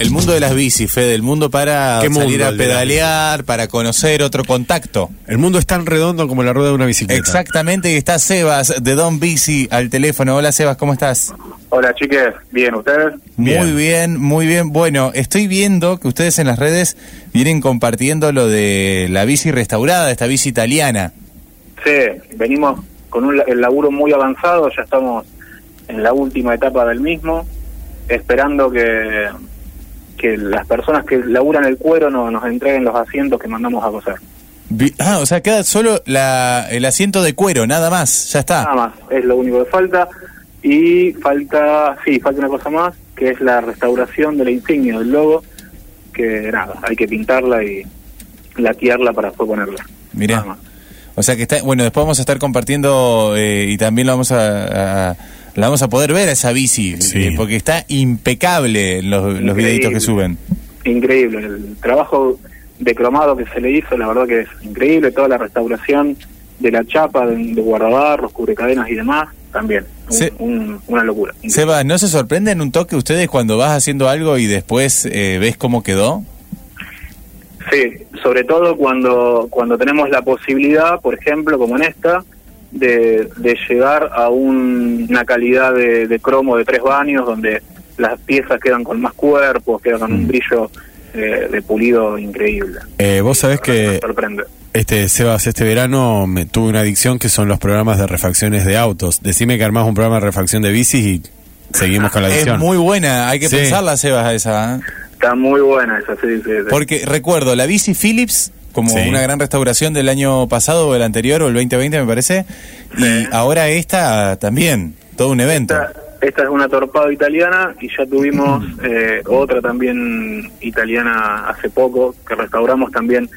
El mundo de las bicis, Fede, el mundo para ¿Qué salir mundo a pedalear, para conocer otro contacto. El mundo es tan redondo como la rueda de una bicicleta. Exactamente, y está Sebas de Don Bici al teléfono. Hola Sebas, ¿cómo estás? Hola chiques, bien, ¿ustedes? Bien. Muy bien, muy bien. Bueno, estoy viendo que ustedes en las redes vienen compartiendo lo de la bici restaurada, esta bici italiana. Sí, venimos con un, la- el laburo muy avanzado, ya estamos en la última etapa del mismo, esperando que, que las personas que laburan el cuero no, nos entreguen los asientos que mandamos a coser. Ah, o sea, queda solo la, el asiento de cuero, nada más, ya está. Nada más, es lo único que falta. Y falta, sí, falta una cosa más, que es la restauración de la insignia del logo, que nada, hay que pintarla y laquearla para después ponerla. Mirá. Nada más. O sea que está, bueno, después vamos a estar compartiendo eh, y también lo vamos a, a- la vamos a poder ver a esa bici, Sí. eh, porque está impecable los, los videitos que suben. increíble. El trabajo de cromado que se le hizo, la verdad que es increíble. Toda la restauración de la chapa, de, de guardabarros, cubrecadenas y demás, también. Un- Sí. un- una locura. Seba, ¿no se sorprenden un toque ustedes cuando vas haciendo algo y después eh, ves cómo quedó? Sí, sobre todo cuando, cuando tenemos la posibilidad, por ejemplo, como en esta, de, de llegar a un- una calidad de, de cromo de tres baños, donde las piezas quedan con más cuerpos, quedan con un brillo eh, de pulido increíble. Eh, vos sabés que sorprende. este Sebas, este verano me tuve una adicción que son los programas de refacciones de autos. Decime que armás un programa de refacción de bicis y seguimos con la Es adicción. muy buena, hay que Sí. pensarla, Sebas, a esa. ¿eh? Está muy buena esa, sí, sí, sí. Porque recuerdo, la bici Philips, como Sí. una gran restauración del año pasado o el anterior o el 2020 me parece, y ahora esta también, todo un evento. Esta, esta es una torpado italiana y ya tuvimos eh, otra también italiana hace poco que restauramos también.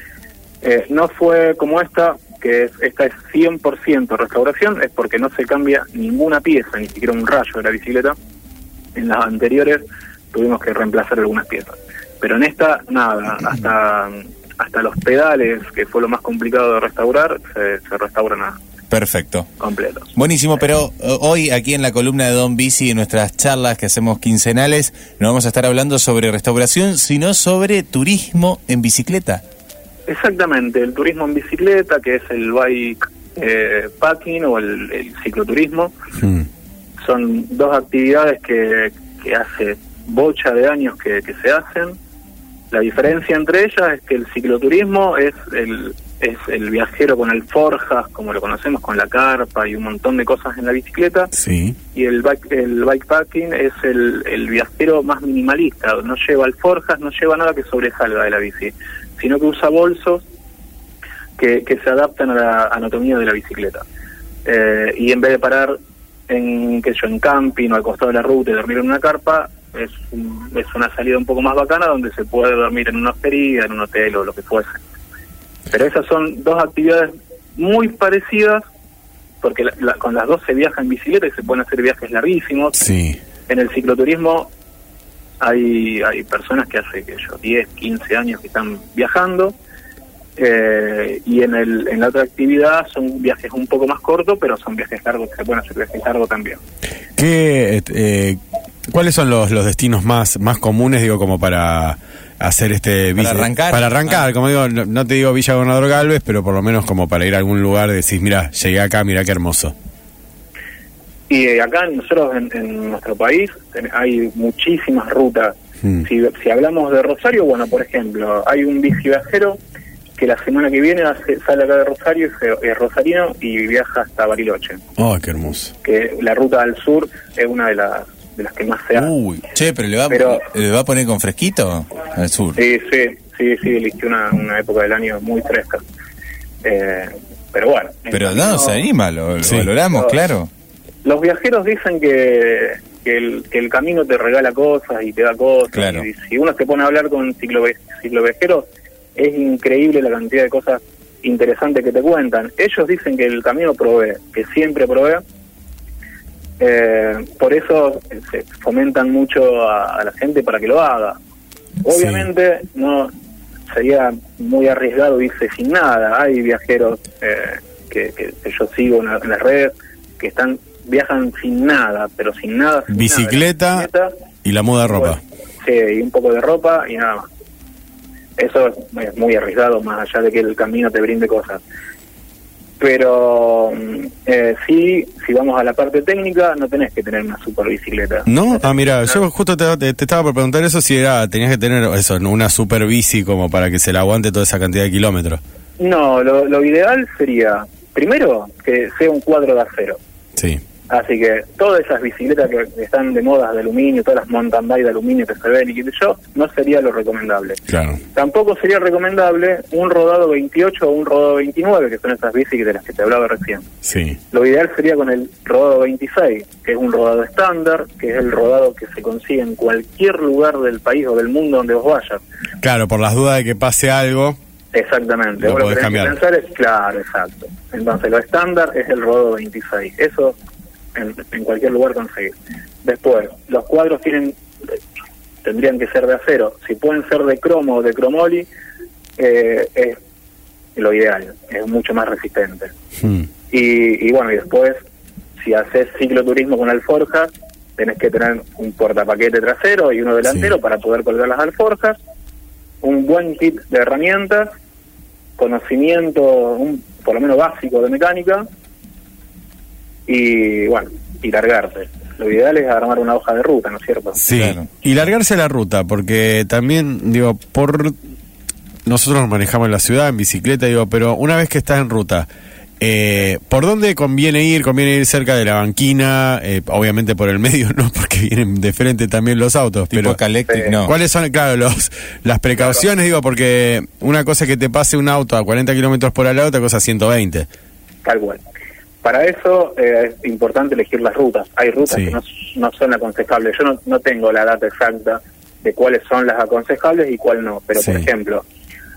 Eh, no fue como esta, que es, esta es 100% restauración, es porque no se cambia ninguna pieza, ni siquiera un rayo de la bicicleta. En las anteriores tuvimos que reemplazar algunas piezas. Pero en esta, nada, hasta, hasta los pedales, que fue lo más complicado de restaurar, se, se restauran a Perfecto. completos. Buenísimo, pero eh, hoy aquí en la columna de Don Bici, en nuestras charlas que hacemos quincenales, no vamos a estar hablando sobre restauración, sino sobre turismo en bicicleta. Exactamente, el turismo en bicicleta, que es el bike eh, packing o el, el cicloturismo, Mm. son dos actividades que, que hace bocha de años que, que se hacen. La diferencia entre ellas es que el cicloturismo es el, es el viajero con alforjas, como lo conocemos, con la carpa y un montón de cosas en la bicicleta, Sí. y el, bike, el bikepacking es el, el viajero más minimalista, no lleva alforjas, no lleva nada que sobresalga de la bici, sino que usa bolsos que, que se adaptan a la anatomía de la bicicleta. Eh, y en vez de parar en, sé yo, en camping o al costado de la ruta y dormir en una carpa, es, un- es una salida un poco más bacana donde se puede dormir en una hostería, en un hotel o lo que fuese. Pero esas son dos actividades muy parecidas, porque la- la- con las dos se viaja en bicicleta y se pueden hacer viajes larguísimos. Sí. En el cicloturismo hay, hay personas que hace que yo 10, 15 años que están viajando eh, y en, el, en la otra actividad son viajes un poco más cortos, pero son viajes largos, se pueden hacer viajes largos también. ¿Qué, eh, ¿Cuáles son los, los destinos más, más comunes, digo, como para hacer este Para bici- arrancar. Para arrancar, Ah. como digo, no, no te digo Villa Gobernador Galvez, pero por lo menos como para ir a algún lugar y decís, mira, llegué acá, mira qué hermoso. Y eh, acá nosotros en, en nuestro país hay muchísimas rutas. Mm. Si, si hablamos de Rosario, bueno, por ejemplo, hay un bici viajero que la semana que viene hace- sale acá de Rosario, es, es rosarino y viaja hasta Bariloche. Oh, qué hermoso. Que la ruta al sur es una de las, de las que más se hace. Uy, che, pero le va, Pero- le va a poner con fresquito al sur. Sí, sí, sí, sí, eligió una, una época del año muy fresca. Eh, pero bueno. Pero camino- no, se anima, lo, lo Sí. valoramos, claro. Los viajeros dicen que, que, el, que el camino te regala cosas y te da cosas. Claro. Y si uno se pone a hablar con ciclove- cicloviajeros, es increíble la cantidad de cosas interesantes que te cuentan. Ellos dicen que el camino provee, que siempre provee. Eh, por eso se fomentan mucho a, a la gente para que lo haga. Obviamente no sería muy arriesgado irse sin nada. Hay viajeros eh, que, que- que yo sigo en, la- en las redes que están viajan sin nada, pero sin nada. sin Bicicleta nada. Bicicleta, y la muda ropa. sí, y un poco de ropa y nada más. Eso es, es muy arriesgado, más allá de que el camino te brinde cosas. Pero mm, eh, sí, si vamos a la parte técnica, no tenés que tener una super bicicleta. ¿No? Ah, mira, yo justo te, te- te estaba por preguntar eso si era tenías que tener eso, una super bici como para que se le aguante toda esa cantidad de kilómetros. No, lo, lo ideal sería, primero, que sea un cuadro de acero. Sí. Así que todas esas bicicletas que están de moda de aluminio, todas las mountain bike de aluminio que se ven y qué sé yo, no sería lo recomendable. Claro. Tampoco sería recomendable un rodado 28 o un rodado 29, que son esas bicis de las que te hablaba recién. Sí. Lo ideal sería con el rodado 26, que es un rodado estándar, que es el rodado que se consigue en cualquier lugar del país o del mundo donde vos vayas. Claro, por las dudas de que pase algo. Exactamente. Lo podés que que cambiar. pensar es- claro, exacto. Entonces, lo estándar es el rodado 26. Eso en, en cualquier lugar conseguir. Después, los cuadros tienen tendrían que ser de acero. Si pueden ser de cromo o de cromoli, eh, es lo ideal. Es mucho más resistente. Hmm. Y, y bueno, y después, si haces cicloturismo con alforjas, tenés que tener un portapaquete trasero y uno delantero Sí. para poder colgar las alforjas, un buen kit de herramientas, conocimiento, un, por lo menos básico de mecánica, y bueno, y largarse. Lo ideal es armar una hoja de ruta, ¿no es cierto? Sí. Claro. Y largarse la ruta, porque también, digo, por. Nosotros nos manejamos en la ciudad en bicicleta, digo, pero una vez que estás en ruta, eh, ¿por dónde conviene ir? ¿Conviene ir cerca de la banquina? Eh, obviamente por el medio, no, porque vienen de frente también los autos. Tipo pero Calectric, eh, no. ¿Cuáles son, claro, los, las precauciones? Digo, porque una cosa es que te pase un auto a 40 kilómetros por hora, otra cosa a 120. Tal cual. Para eso eh, es importante elegir las rutas. Hay rutas Sí. que no, no son aconsejables. Yo no, no tengo la data exacta de cuáles son las aconsejables y cuál no. Pero, por ejemplo,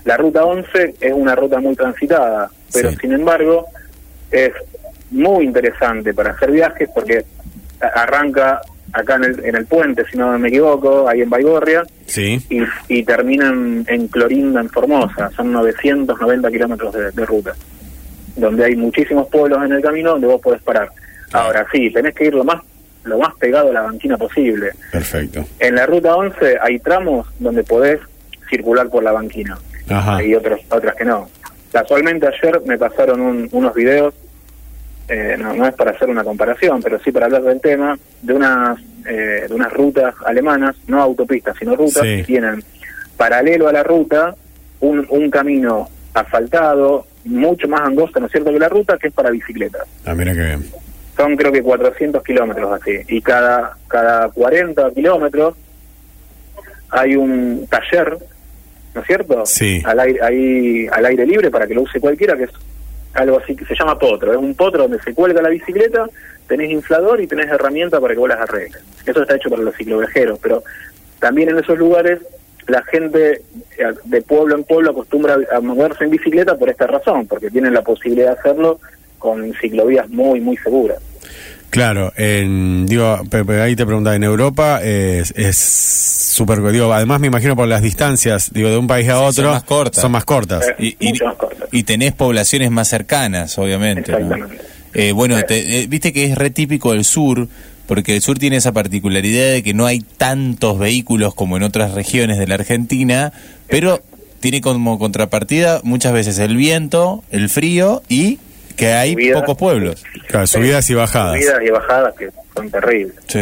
la ruta 11 es una ruta muy transitada, pero Sí. sin embargo es muy interesante para hacer viajes porque arranca acá en el, en el puente, si no me equivoco, ahí en Baigorria, Sí. y, y terminan en Clorinda, en Formosa. Son 990 kilómetros de, de ruta, donde hay muchísimos pueblos en el camino donde vos podés parar. Ahora sí, tenés que ir lo más lo más pegado a la banquina posible. Perfecto. En la ruta 11 hay tramos donde podés circular por la banquina. Ajá. Hay otros, otras que no. Casualmente ayer me pasaron un- unos videos, eh, no, no es para hacer una comparación, pero sí para hablar del tema, de unas, eh, de unas rutas alemanas, no autopistas, sino rutas Sí. que tienen paralelo a la ruta un, un camino asfaltado, mucho más angosto, ¿no es cierto?, que la ruta, que es para bicicletas. Ah, mira qué bien. Son creo que 400 kilómetros así, y cada, cada 40 kilómetros hay un taller, ¿no es cierto? Sí. Al aire, ahí, al aire libre para que lo use cualquiera, que es algo así que se llama potro. Es un potro donde se cuelga la bicicleta, tenés inflador y tenés herramientas para que vos las arregles. Eso está hecho para los cicloviajeros, pero también en esos lugares la gente eh, de pueblo en pueblo acostumbra a moverse en bicicleta por esta razón, porque tienen la posibilidad de hacerlo con ciclovías muy, muy seguras. Claro, en, digo, pe- pe- ahí te preguntaba, en Europa es es súper, digo, además me imagino por las distancias, digo, de un país a Sí, otro, son más cortas. son más cortas. Eh, Y, y- mucho más cortas. y tenés poblaciones más cercanas, obviamente. Eh, bueno, te- eh, viste que es re típico del sur, porque el sur tiene esa particularidad de que no hay tantos vehículos como en otras regiones de la Argentina, pero tiene como contrapartida muchas veces el viento, el frío y que hay pocos pueblos. Claro, subidas y bajadas. Subidas y bajadas que son terribles. Sí.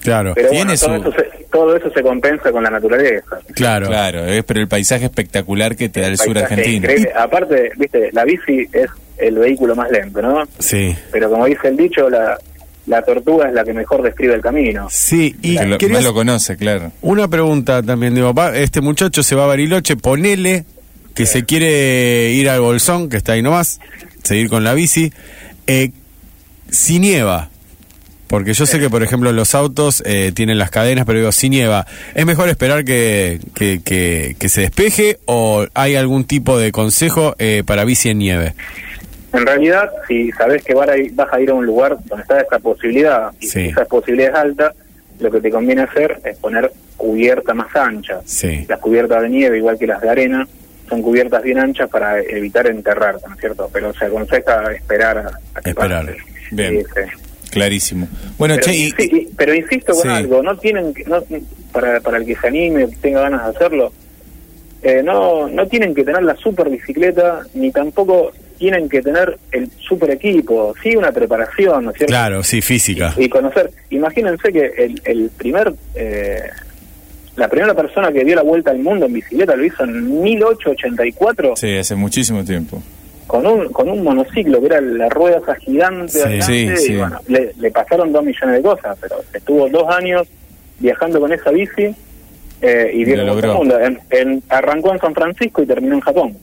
Claro, Pero Tiene bueno, todo, su- eso se, todo eso se compensa con la naturaleza. claro. Claro, es, pero el paisaje espectacular que te da el sur argentino. increíble. Aparte, viste, la bici es el vehículo más lento, ¿no? Sí. Pero como dice el dicho, la, la tortuga es la que mejor describe el camino. Sí, y Que lo- más lo conoce, claro. una pregunta también, digo, va- este muchacho se va a Bariloche, ponele que se quiere ir al Bolsón, que está ahí nomás, seguir con la bici, eh, si nieva, porque yo sé que, por ejemplo, los autos eh, tienen las cadenas, pero digo, si nieva, ¿es mejor esperar que, que, que- que se despeje o hay algún tipo de consejo eh, para bici en nieve? En realidad, si sabes que vas a ir, a, un lugar donde está esa posibilidad y Sí. si esa posibilidad es alta, lo que te conviene hacer es poner cubierta más ancha. Sí. Las cubiertas de nieve, igual que las de arena, son cubiertas bien anchas para evitar enterrarte, ¿no es cierto? Pero se aconseja esperar a, a que Esperar. pase. Bien. Sí, sí. Clarísimo. Bueno, Pero, che, y- insi- pero insisto con algo, no tienen que- no, para, para el que se anime, tenga ganas de hacerlo, eh, no, no tienen que tener la super bicicleta, ni tampoco tienen que tener el super equipo, sí una preparación, ¿no es cierto? Claro, sí, física. Y, conocer, imagínense que el, el primer, eh, la primera persona que dio la vuelta al mundo en bicicleta lo hizo en 1884. Sí, hace muchísimo tiempo. Con un, con un monociclo que era la rueda esa gigante, Sí, adelante, sí, y sí. bueno, le, le pasaron dos millones de cosas, pero estuvo dos años viajando con esa bici eh, y dio Lo la vuelta al logró. mundo. En- en- arrancó en San Francisco y terminó en Japón.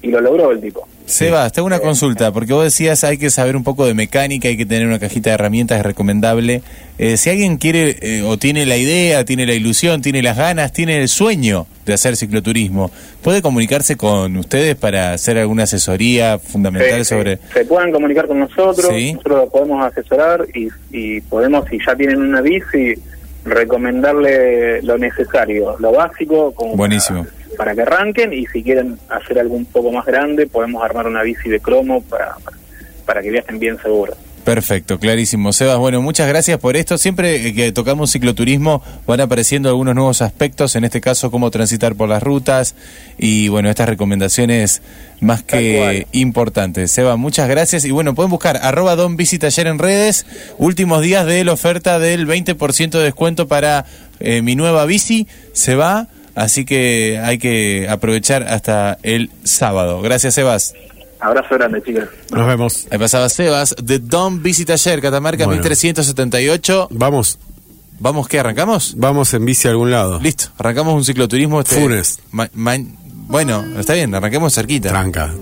Y lo logró el tipo. Sebas, tengo una consulta, porque vos decías hay que saber un poco de mecánica, hay que tener una cajita de herramientas, es recomendable. Eh, si alguien quiere eh, o tiene la idea, tiene la ilusión, tiene las ganas, tiene el sueño de hacer cicloturismo, ¿puede comunicarse con ustedes para hacer alguna asesoría fundamental Sí, sí. sobre... Se pueden comunicar con nosotros, Sí. nosotros los podemos asesorar y, y podemos, si ya tienen una bici, recomendarle lo necesario, lo básico, como Buenísimo. Para, para que arranquen y si quieren hacer algo un poco más grande, podemos armar una bici de cromo para, para, que viajen bien seguros. Perfecto, clarísimo. Sebas, bueno, muchas gracias por esto. Siempre eh, que tocamos cicloturismo van apareciendo algunos nuevos aspectos, en este caso cómo transitar por las rutas y bueno, estas recomendaciones más que importantes. Sebas, muchas gracias y bueno, pueden buscar arroba Don Bici Taller en redes, últimos días de la oferta del 20% de descuento para eh, mi nueva bici, se va, así que hay que aprovechar hasta el sábado. Gracias, Sebas. Abrazo grande, chicas. Nos vemos. Ahí pasaba Sebas de Don Bici Taller, Catamarca Bueno. 1378. Vamos, ¿Vamos qué? ¿Arrancamos? vamos en bici a algún lado. Listo, arrancamos un cicloturismo. Este, Funes. ma- ma- bueno, está bien, arranquemos cerquita. Tranca.